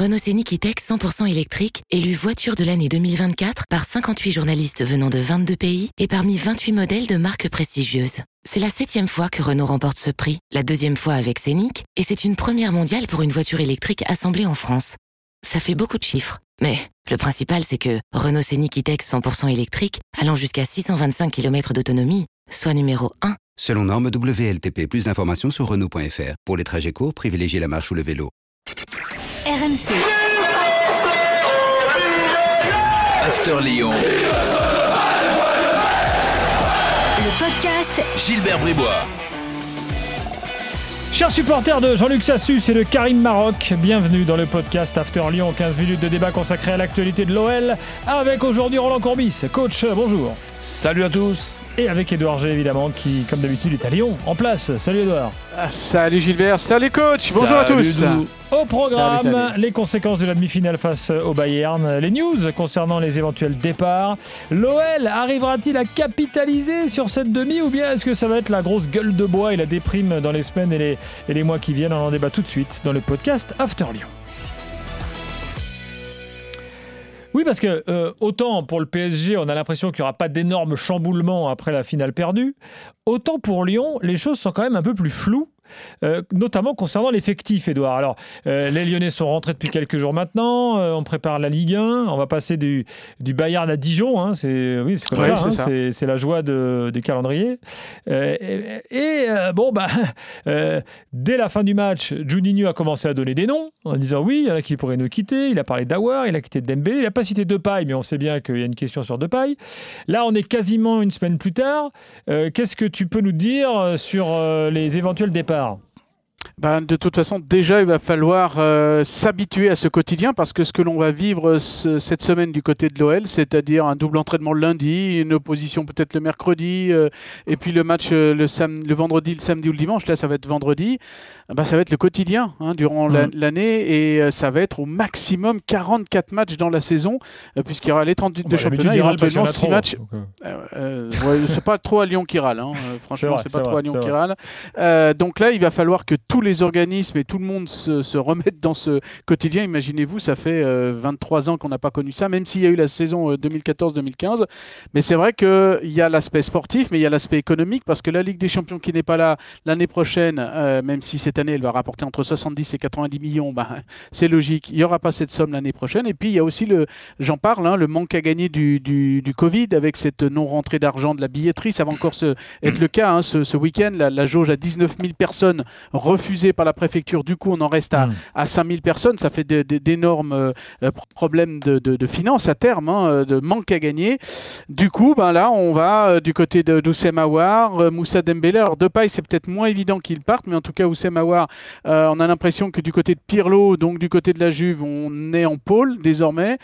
Renault Scénic E-Tech 100% électrique, élu voiture de l'année 2024 par 58 journalistes venant de 22 pays et parmi 28 modèles de marques prestigieuses. C'est la septième fois que Renault remporte ce prix, la deuxième fois avec Scénic, et c'est une première mondiale pour une voiture électrique assemblée en France. Ça fait beaucoup de chiffres, mais le principal c'est que Renault Scénic E-Tech 100% électrique, allant jusqu'à 625 km d'autonomie, soit numéro 1 Selon norme WLTP, plus d'informations sur Renault.fr. Pour les trajets courts, privilégiez la marche ou le vélo. RMC. After Lyon. Le podcast Gilbert Bribois. Chers supporters de Jean-Luc Sassus et de Karim Maroc, bienvenue dans le podcast After Lyon, 15 minutes de débat consacré à l'actualité de l'OL, avec aujourd'hui Roland Courbis. Coach, bonjour. Salut à tous. Et avec Edouard G, évidemment, qui, comme d'habitude, est à Lyon, en place. Salut Edouard. Ah, salut Gilbert, salut coach, bonjour à tous. Au programme, Salut, salut. les conséquences de la demi-finale face au Bayern, les news concernant les éventuels départs. L'OL arrivera-t-il à capitaliser sur cette demi ou bien est-ce que ça va être la grosse gueule de bois et la déprime dans les semaines et les, et les mois qui viennent? On en débat tout de suite dans le podcast After Lyon. Oui, parce que euh, autant pour le PSG, on a l'impression qu'il n'y aura pas d'énormes chamboulements après la finale perdue, autant pour Lyon, les choses sont quand même un peu plus floues. Euh, notamment concernant l'effectif, Edouard. Alors, euh, les Lyonnais sont rentrés depuis quelques jours maintenant. euh, on prépare la Ligue 1. On va passer du, du Bayern à Dijon. hein, c'est oui, c'est comme Ouais, ça. hein, ça. c'est, la joie de, du calendrier. Euh, et et, bon, bah, dès la fin du match, Juninho a commencé à donner des noms en disant oui, il y en a qui pourraient nous quitter. Il a parlé d'Awar, il a quitté Dembélé. Il n'a pas cité Depay, mais on sait bien qu'il y a une question sur Depay. Là, on est quasiment une semaine plus tard. Qu'est-ce que tu peux nous dire sur les éventuels départs? Já. Ben, de toute façon, déjà, il va falloir euh, s'habituer à ce quotidien parce que ce que l'on va vivre ce- cette semaine du côté de l'OL, c'est-à-dire un double entraînement le lundi, une opposition peut-être le mercredi, euh, et puis le match euh, le, sam- le vendredi, le samedi ou le dimanche, là ça va être vendredi, ben, ça va être le quotidien hein, durant Mhm. l'année et ça va être au maximum 44 matchs dans la saison, puisqu'il y aura les 38 de Bon, d'habitude, championnat, éventuellement a 6 trop, matchs. ouais, c'est pas trop à Lyon qui râle, hein. Franchement, c'est pas trop à Lyon qui râle. Donc là, il va falloir que tous les organismes et tout le monde se, se remettent dans ce quotidien. Imaginez-vous, ça fait euh, 23 ans qu'on n'a pas connu ça, même s'il y a eu la saison euh, 2014-2015. Mais c'est vrai qu'il y a l'aspect sportif, mais il y a l'aspect économique, parce que la Ligue des Champions qui n'est pas là l'année prochaine, euh, même si cette année elle va rapporter entre 70 et 90 millions, bah, c'est logique, il n'y aura pas cette somme l'année prochaine. Et puis il y a aussi le, j'en parle, hein, le manque à gagner du, Covid avec cette non-rentrée d'argent de la billetterie. Ça va encore être le cas hein, ce, ce week-end. La, la jauge à 19 000 personnes refusée par la préfecture. Du coup, on en reste à, Mm. à 5 000 personnes. Ça fait d'énormes euh, euh, problèmes de, de, de finances à terme, hein, euh, de manque à gagner. Du coup, ben là, on va du côté de d'Oussem Aouar, Moussa Dembélé. Alors, Depay, c'est peut-être moins évident qu'il parte, mais en tout cas, Oussem Aouar, euh, on a l'impression que du côté de Pirlo, donc du côté de la Juve, on est en pôle désormais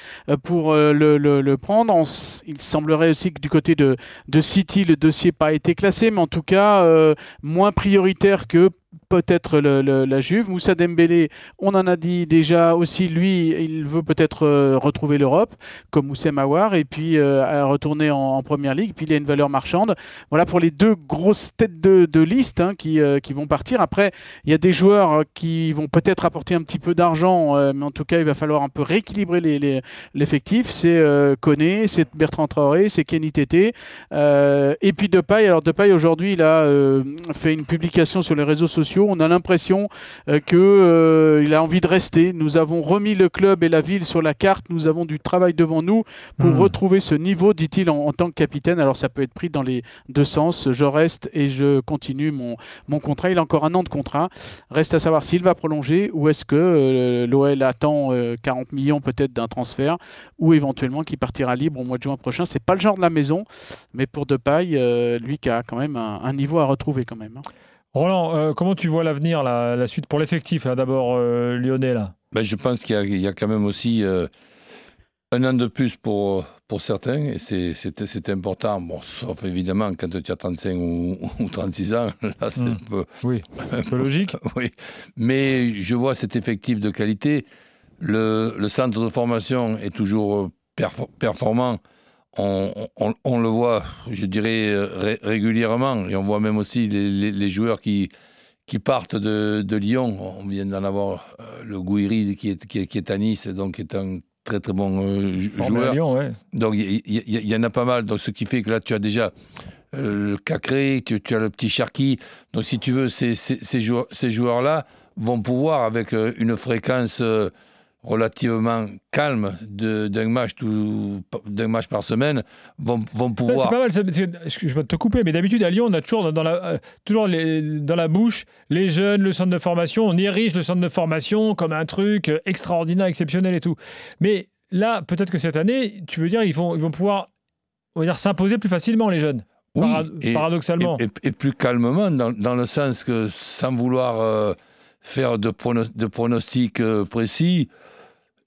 pour le, le- le prendre. On il semblerait aussi que du côté de, de City, le dossier n'a pas été classé, mais en tout cas, euh, moins prioritaire que peut-être la Juve. Moussa Dembélé, on en a dit déjà aussi, lui, il veut peut-être euh, retrouver l'Europe, comme Moussa Mawar, et puis euh, retourner en, en Première Ligue. Puis il a une valeur marchande. Voilà pour les deux grosses têtes de, liste hein, qui, euh, qui vont partir. Après, il y a des joueurs euh, qui vont peut-être apporter un petit peu d'argent, mais en tout cas, il va falloir un peu rééquilibrer l'effectif. C'est Koné, c'est Bertrand Traoré, c'est Kenny Tété. Et puis Depay, alors Depay aujourd'hui, il a fait une publication sur les réseaux sociaux. On a l'impression euh, que euh, a envie de rester. Nous avons remis le club et la ville sur la carte. Nous avons du travail devant nous pour Hmm. retrouver ce niveau, dit-il, en, en tant que capitaine. Alors ça peut être pris dans les deux sens. Je reste et je continue mon, mon contrat. Il a encore un an de contrat. Reste à savoir s'il va prolonger ou est-ce que euh, l'OL attend euh, 40 millions peut-être d'un transfert ou éventuellement qu'il partira libre au mois de juin prochain. C'est pas le genre de la maison, mais pour Depay, lui qui a quand même un, un niveau à retrouver quand même. hein. Roland, euh, comment tu vois l'avenir, la, la suite pour l'effectif, d'abord euh, lyonnais là? Ben, je pense qu'il y, a- il y a quand même aussi euh, un an de plus pour, pour certains, et c'est- important. Bon, sauf évidemment quand tu as 35 ou, ou 36 ans, là c'est Mm. un peu. Oui, un peu logique. oui. Mais je vois cet effectif de qualité. Le, le centre de formation est toujours perfor- performant. On, on- on le voit, je dirais, ré- régulièrement. Et on voit même aussi les, les- les joueurs qui, qui partent de, de Lyon. On vient d'en avoir euh, le Gouiri qui est, qui, est, qui est à Nice, donc qui est un très très bon euh, joueur. Lyon, ouais. Donc il y, en a pas mal. Donc ce qui fait que là tu as déjà euh, le Cacré, tu, tu as le petit Cherki. Donc si tu veux, ces, ces, ces joueurs, ces joueurs-là vont pouvoir avec une fréquence relativement calme d'un match, d'un match par semaine, vont, vont pouvoir. C'est pas mal, ça, je vais te couper, mais d'habitude à Lyon, on a toujours dans, la, euh, toujours les- dans la bouche les jeunes, le centre de formation, on érige le centre de formation comme un truc euh, extraordinaire, exceptionnel et tout. Mais là, peut-être que cette année, tu veux dire, ils vont, ils vont pouvoir on va dire, s'imposer plus facilement, les jeunes, Oui, et- paradoxalement. Et, et- et plus calmement, dans, dans le sens que sans vouloir euh, faire de, prono- de pronostics euh, précis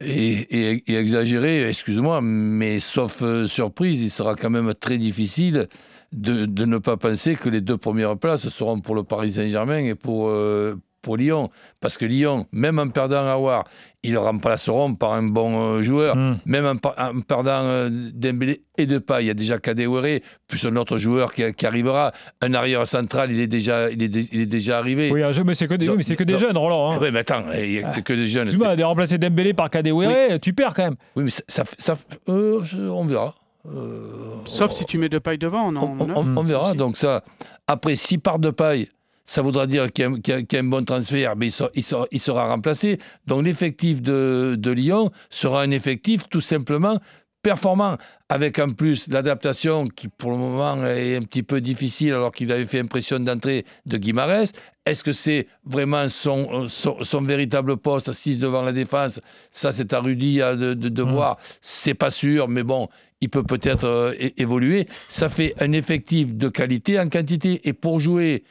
et, et- et exagérés, excuse-moi, mais sauf euh, surprise, il sera quand même très difficile de, de ne pas penser que les deux premières places seront pour le Paris Saint-Germain et pour, euh, pour Lyon. Parce que Lyon, même en perdant Awar, ils le remplaceront par un bon euh, joueur. Hmm. Même en, par- en perdant euh, Dembélé et Depay, il y a déjà Kadewere, plus un autre joueur qui, qui arrivera. Un arrière central, il est déjà, il est, dé- il est déjà arrivé. Oui, un jeu, mais c'est que des, oui, mais c'est que des jeunes, Roland. Hein. oui, mais attends, eh, c'est que des jeunes. Excuse-moi, de remplacer Dembélé par Kadewere, tu perds quand même. Oui, mais ça, ça, ça- euh, on verra. Euh, Sauf on- si tu mets de paille devant, non on, on- on- on verra. Aussi. Donc ça, après, si part de paille, ça voudra dire qu'il y a, un- qu'il y a- qu'il y a un bon transfert, mais il sera, il sera- il sera remplacé. Donc l'effectif de, de Lyon sera un effectif tout simplement performant, avec en plus l'adaptation qui pour le moment est un petit peu difficile alors qu'il avait fait impression d'entrée de Guimarães. Est-ce que c'est vraiment son, son, son véritable poste, assis devant la défense? Ça, c'est à Rudy de, de, de Mm. voir. C'est pas sûr, mais bon, il peut peut-être euh, évoluer. Ça fait un effectif de qualité en quantité. Et pour jouer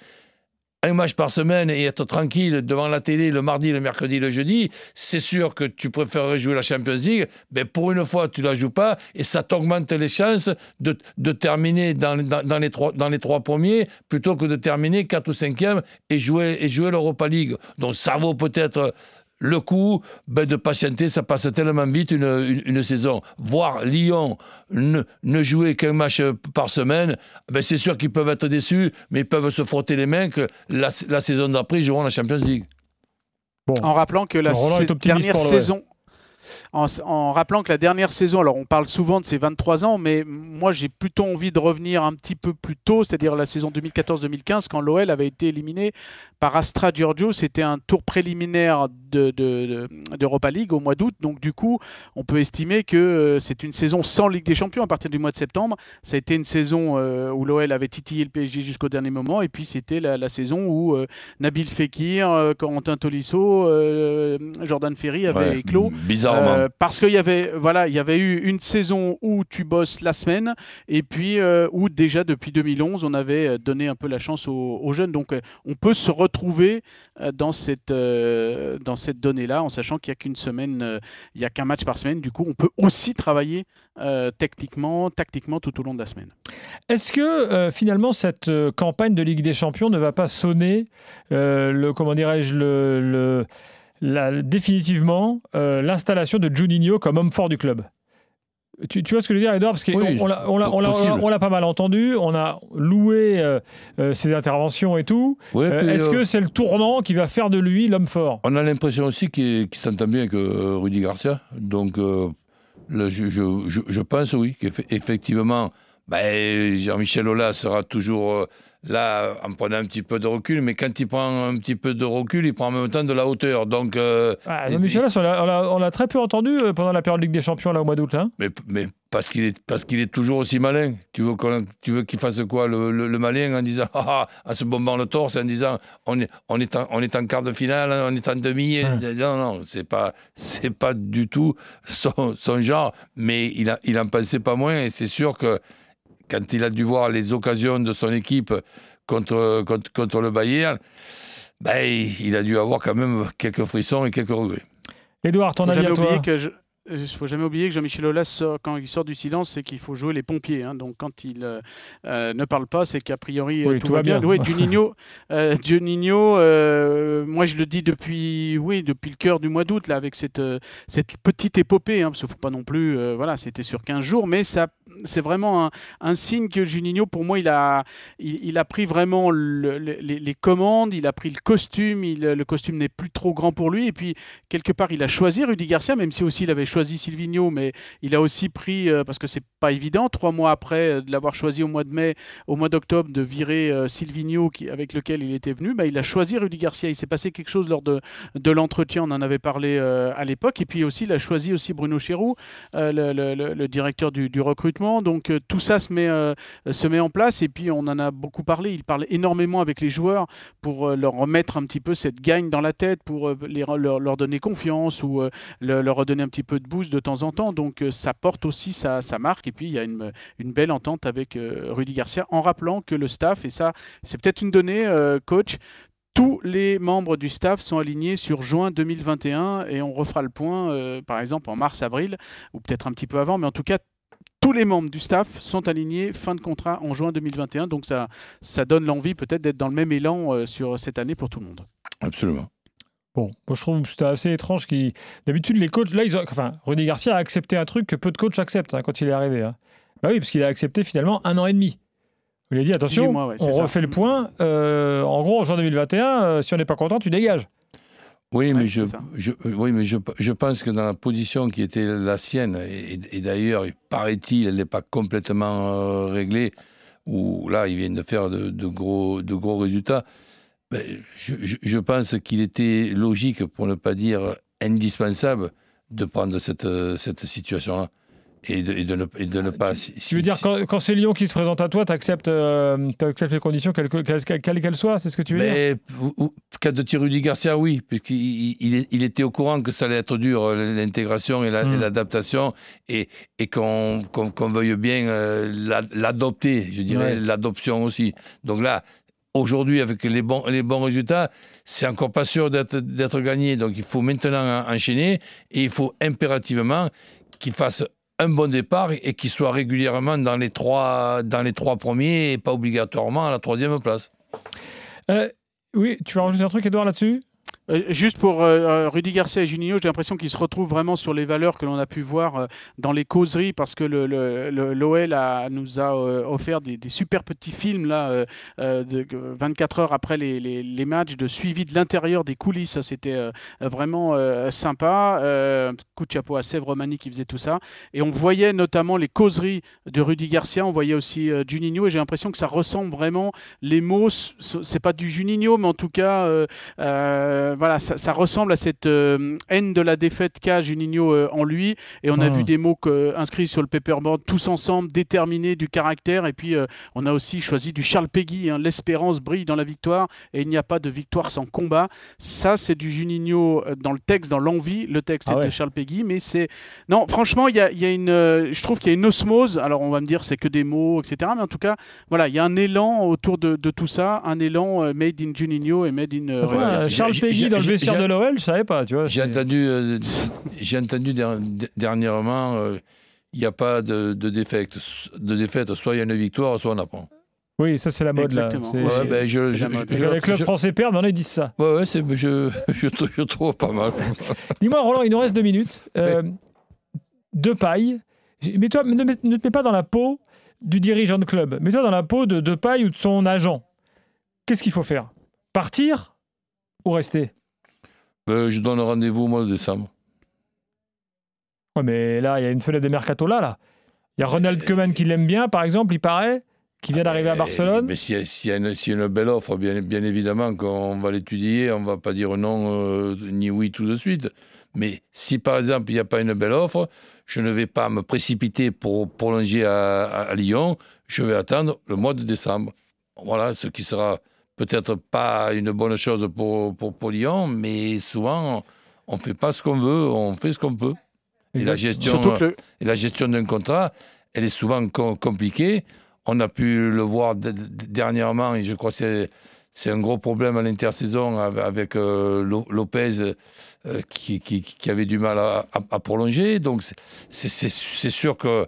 un match par semaine et être tranquille devant la télé le mardi, le mercredi, le jeudi, c'est sûr que tu préférerais jouer la Champions League. Mais pour une fois, tu la joues pas et ça t'augmente les chances de, terminer dans, dans, dans les trois, dans les trois premiers plutôt que de terminer 4 ou 5e et jouer, et jouer l'Europa League. Donc ça vaut peut-être le coup ben, de patienter, ça passe tellement vite une, une, une saison. Voir Lyon ne, ne jouer qu'un match par semaine, ben, c'est sûr qu'ils peuvent être déçus, mais ils peuvent se frotter les mains que la, la saison d'après, ils joueront la Champions League. En rappelant que la Roland est sa- optimiste dernière saison. En, en rappelant que la dernière saison, alors on parle souvent de ses 23 ans, mais moi j'ai plutôt envie de revenir un petit peu plus tôt, c'est-à-dire la saison 2014-2015, quand l'OL avait été éliminé par Astra Giorgio. C'était un tour préliminaire de, de- de- d'Europa League au mois d'août, donc du coup on peut estimer que euh, c'est une saison sans Ligue des Champions à partir du mois de septembre. Ça a été une saison euh, où l'OL avait titillé le PSG jusqu'au dernier moment, et puis c'était la, la saison où euh, Nabil Fekir, euh, Corentin Tolisso, Jordan Ferry avaient Ouais, éclos. Bizarrement. Euh, parce qu'il y avait voilà, il y avait eu une saison où tu bosses la semaine et puis euh, où déjà depuis 2011 on avait euh, donné un peu la chance aux, aux jeunes. Donc on peut se retrouver dans cette euh, dans cette donnée là en sachant qu'il y a qu'une semaine, euh, il y a qu'un match par semaine. Du coup on peut aussi travailler euh, techniquement, tactiquement tout au long de la semaine. Est-ce que euh, finalement cette euh, campagne de Ligue des Champions ne va pas sonner euh, le comment dirais-je le, le- la- définitivement euh, l'installation de Juninho comme homme fort du club tu, tu vois ce que je veux dire, Edouard? Parce qu'on Oui, on l'a- pas mal entendu, on a loué euh, euh, ses interventions et tout. Est-ce que c'est le tournant qui va faire de lui l'homme fort? On a l'impression aussi qu'il s'entend bien avec Rudy Garcia. Donc, là, je, je- je- je pense, oui, qu'effectivement, ben, Jean-Michel Aulas sera toujours là en prenant un petit peu de recul. Mais quand il prend un petit peu de recul, il prend en même temps de la hauteur. Donc, euh, ah, non, Michel on l'a- très peu entendu euh, pendant la période Ligue des Champions là, au mois d'août. hein. mais, mais parce qu'il est, parce qu'il est toujours aussi malin. Tu veux, qu'on- tu veux qu'il fasse quoi, le, le- le malin, en disant, ah, ah, en se bombant le torse, en disant, on est, on est, en, on est en quart de finale, on est en demi. et- Ouais. Non, non, c'est pas, c'est pas du tout son, son genre, mais il, a, il en pensait pas moins, et c'est sûr que quand il a dû voir les occasions de son équipe contre, contre, contre le Bayern, ben, il a dû avoir quand même quelques frissons et quelques regrets. Edouard, ton avis jamais à toi que je- Il ne faut jamais oublier que Jean-Michel Aulas, quand il sort du silence, c'est qu'il faut jouer les pompiers. hein. Donc quand il euh, euh, ne parle pas, c'est qu'a priori euh, Oui, tout, tout va bien. bien. Oui, Juninho, euh, Juninho, euh, moi je le dis depuis, oui, depuis le cœur du mois d'août, là, avec cette, euh, cette petite épopée, hein, parce qu'il ne faut pas non plus, euh, voilà, c'était sur 15 jours, mais ça, c'est vraiment un, un signe que Juninho, pour moi, il a, il, il a pris vraiment le- le- les, les commandes, il a pris le costume, il, le costume n'est plus trop grand pour lui, et puis quelque part, il a choisi Rudy Garcia, même si aussi il avait choisi Silvino, mais il a aussi pris, euh, parce que c'est pas évident, trois mois après euh, de l'avoir choisi au mois de mai, au mois d'octobre, de virer euh, Silvino, qui, avec lequel il était venu, bah, il a choisi Rudy Garcia. Il s'est passé quelque chose lors de, de l'entretien, on en avait parlé à l'époque, et puis aussi, il a choisi aussi Bruno Chéroux, le, le- directeur du, du recrutement. Donc tout ça se met, se met en place, et puis on en a beaucoup parlé. Il parle énormément avec les joueurs pour leur remettre un petit peu cette gagne dans la tête, pour les, leur, leur donner confiance ou le- leur redonner un petit peu de boost de temps en temps. Donc euh, ça porte aussi sa, sa marque. Et puis il y a une, une belle entente avec euh, Rudy Garcia en rappelant que le staff, et ça c'est peut-être une donnée, euh, coach, tous les membres du staff sont alignés sur juin 2021 et on refera le point par exemple en mars-avril ou peut-être un petit peu avant, mais en tout cas tous les membres du staff sont alignés fin de contrat en juin 2021, donc ça, ça donne l'envie peut-être d'être dans le même élan sur cette année pour tout le monde. Absolument. Bon, moi je trouve que c'était assez étrange. qu'il- D'habitude, les coachs, là, ils ont... enfin, Rudy Garcia a accepté un truc que peu de coachs acceptent hein, quand il est arrivé. hein. Bah oui, parce qu'il a accepté finalement un an et demi. Il a dit attention, 18 mois, ouais, c'est on ça. refait le point. euh, en gros, en juin 2021, euh, si on n'est pas content, tu dégages. Oui, Ouais, mais, je, euh, oui, mais je, je pense que dans la position qui était la sienne, et, et d'ailleurs, il paraît-il, elle n'est pas complètement euh, réglée, où là, ils viennent de faire de, de gros, de gros résultats. Ben, je, pense qu'il était logique, pour ne pas dire indispensable, de prendre cette, euh, cette situation-là. Et de, et de ne, et de ne pas. si- Tu veux si- dire, si- quand, quand c'est Lyon qui se présente à toi, tu acceptes, les conditions, quelles que- quelles soient C'est ce que tu veux dire Mais ou- ou- cas de Thierry Rudy Garcia, oui, puisqu'il il, il- il était au courant que ça allait être dur, euh, l'intégration et la- Mm. et l'adaptation, et, et qu'on veuille bien euh, la- l'adopter, je dirais, Ouais. l'adoption aussi. Donc là, aujourd'hui, avec les bons, les bons résultats, c'est encore pas sûr d'être gagné. Donc il faut maintenant en- enchaîner, et il faut impérativement qu'il fasse un bon départ et qu'il soit régulièrement dans les, trois, dans les trois premiers et pas obligatoirement à la troisième place. Euh, Oui, tu vas rajouter un truc, Edouard, là-dessus? Juste pour euh, euh, Rudy Garcia et Juninho, j'ai l'impression qu'ils se retrouvent vraiment sur les valeurs que l'on a pu voir euh, dans les causeries parce que l'OL a- nous a euh, offert des, super petits films là, euh, euh, de, euh, 24 heures après les, matchs, de suivi de l'intérieur des coulisses. Ça, c'était euh, vraiment euh, sympa. Euh, coup de chapeau à Sèvres Mani qui faisait tout ça. Et on voyait notamment les causeries de Rudy Garcia, on voyait aussi euh, Juninho et j'ai l'impression que ça ressemble vraiment. Les mots, c'est pas du Juninho, mais en tout cas. euh, euh, voilà, ça, ça ressemble à cette euh, haine de la défaite qu'a Juninho euh, en lui. Et on a Ah. vu des mots que- inscrits sur le paperboard, tous ensemble, déterminés, du caractère. Et puis, euh, on a aussi choisi du Charles Peggy. hein, L'espérance brille dans la victoire et il n'y a pas de victoire sans combat. Ça, c'est du Juninho euh, dans le texte, dans l'envie. Le texte Ah est ouais. de Charles Peggy, mais c'est. Non, franchement, il y a, il y a une. euh, je trouve qu'il y a une osmose. Alors, on va me dire, c'est que des mots, etc. Mais en tout cas, voilà, il y a un élan autour de, de tout ça, un élan euh, made in Juninho et made in. euh, euh, Garcia. Charles Peggy dans le vestiaire de l'OL, je savais pas, tu vois. J'ai entendu, euh, j'ai entendu der- dernièrement, euh, il n'y a pas de, de défaite. De défaite, soit il y a une victoire, soit on apprend. Oui, ça c'est la mode Exactement. là. Ouais, ben, je, c'est je, la mode. je- Parce que les clubs français perdent, mais on a dit ça. ouais, ouais, c'est- je, je, trou- je trouve pas mal. Dis-moi, Roland, il nous reste deux minutes. Euh, De paille. Mets-toi, ne, mets- ne te mets pas dans la peau du dirigeant de club. Mets-toi dans la peau de De paille ou de son agent. Qu'est-ce qu'il faut faire? Partir ou rester? Ben, je donne rendez-vous au mois de décembre. Ouais, mais là, il y a une fenêtre de mercato là. là. Il y a Ronald Koeman qui l'aime bien, par exemple, il paraît, qui vient d'arriver à Barcelone. Mais s'il y, a- s'il y y a une belle offre, bien, bien évidemment qu'on va l'étudier, on va pas dire non euh, ni oui tout de suite. Mais si par exemple il n'y a pas une belle offre, je ne vais pas me précipiter pour prolonger à, à- à Lyon, je vais attendre le mois de décembre. Voilà, ce qui sera peut-être pas une bonne chose pour, pour, pour Lyon, mais souvent on ne fait pas ce qu'on veut, on fait ce qu'on peut. Et la gestion, que et la gestion d'un contrat, elle est souvent com- compliquée. On a pu le voir dernièrement, et je crois que c'est- un gros problème à l'intersaison avec, euh, Lo- Lopez euh, qui, qui- qui avait du mal à, à- à prolonger. Donc c'est sûr que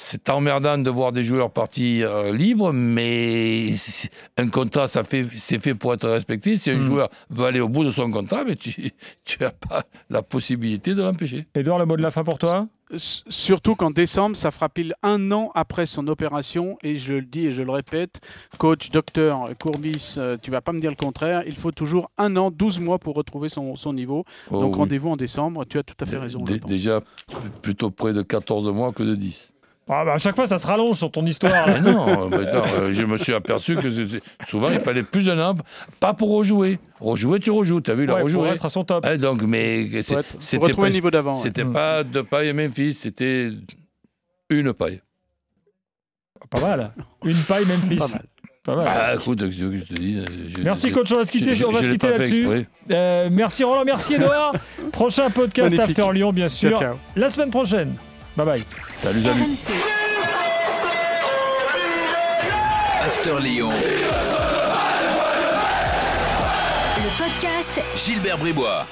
c'est emmerdant de voir des joueurs partis euh, libres, mais un contrat, ça fait, c'est fait pour être respecté. Si un Mm. joueur veut aller au bout de son contrat, mais tu n'as pas la possibilité de l'empêcher. Edouard, le mot de la fin pour toi? S- Surtout qu'en décembre, ça fera pile un an après son opération. Et je le dis et je le répète, coach, docteur Courbis, euh, tu vas pas me dire le contraire. Il faut toujours un an, 12 mois pour retrouver son, son niveau. Oh, Donc oui. rendez-vous en décembre. Tu as tout à fait raison. déjà plutôt près de 14 mois que de 10. Ah bah, À chaque fois, ça se rallonge sur ton histoire. là. Mais non, mais non, euh, je me suis aperçu que souvent il fallait plus d'un an, pas pour rejouer. Rejouer, tu rejoues, tu as vu, il a Ouais, pour rejoué. être à son top. Hein, donc, mais c'était retrouver pas, le niveau d'avant. ouais. c'était ouais. pas de paille Memphis, c'était une paille. Pas mal. Une paille Memphis. Pas mal. Bah, écoute, je te dis je- Merci je- coach, on va se quitter, je- on va je se l'ai quitter là-dessus. Euh, merci Roland, merci Edouard. Prochain podcast Magnifique. After Lyon, bien sûr. Ciao, ciao. La semaine prochaine. Bye bye. Salut. RMC. After Lyon. Le podcast Gilbert Bribois.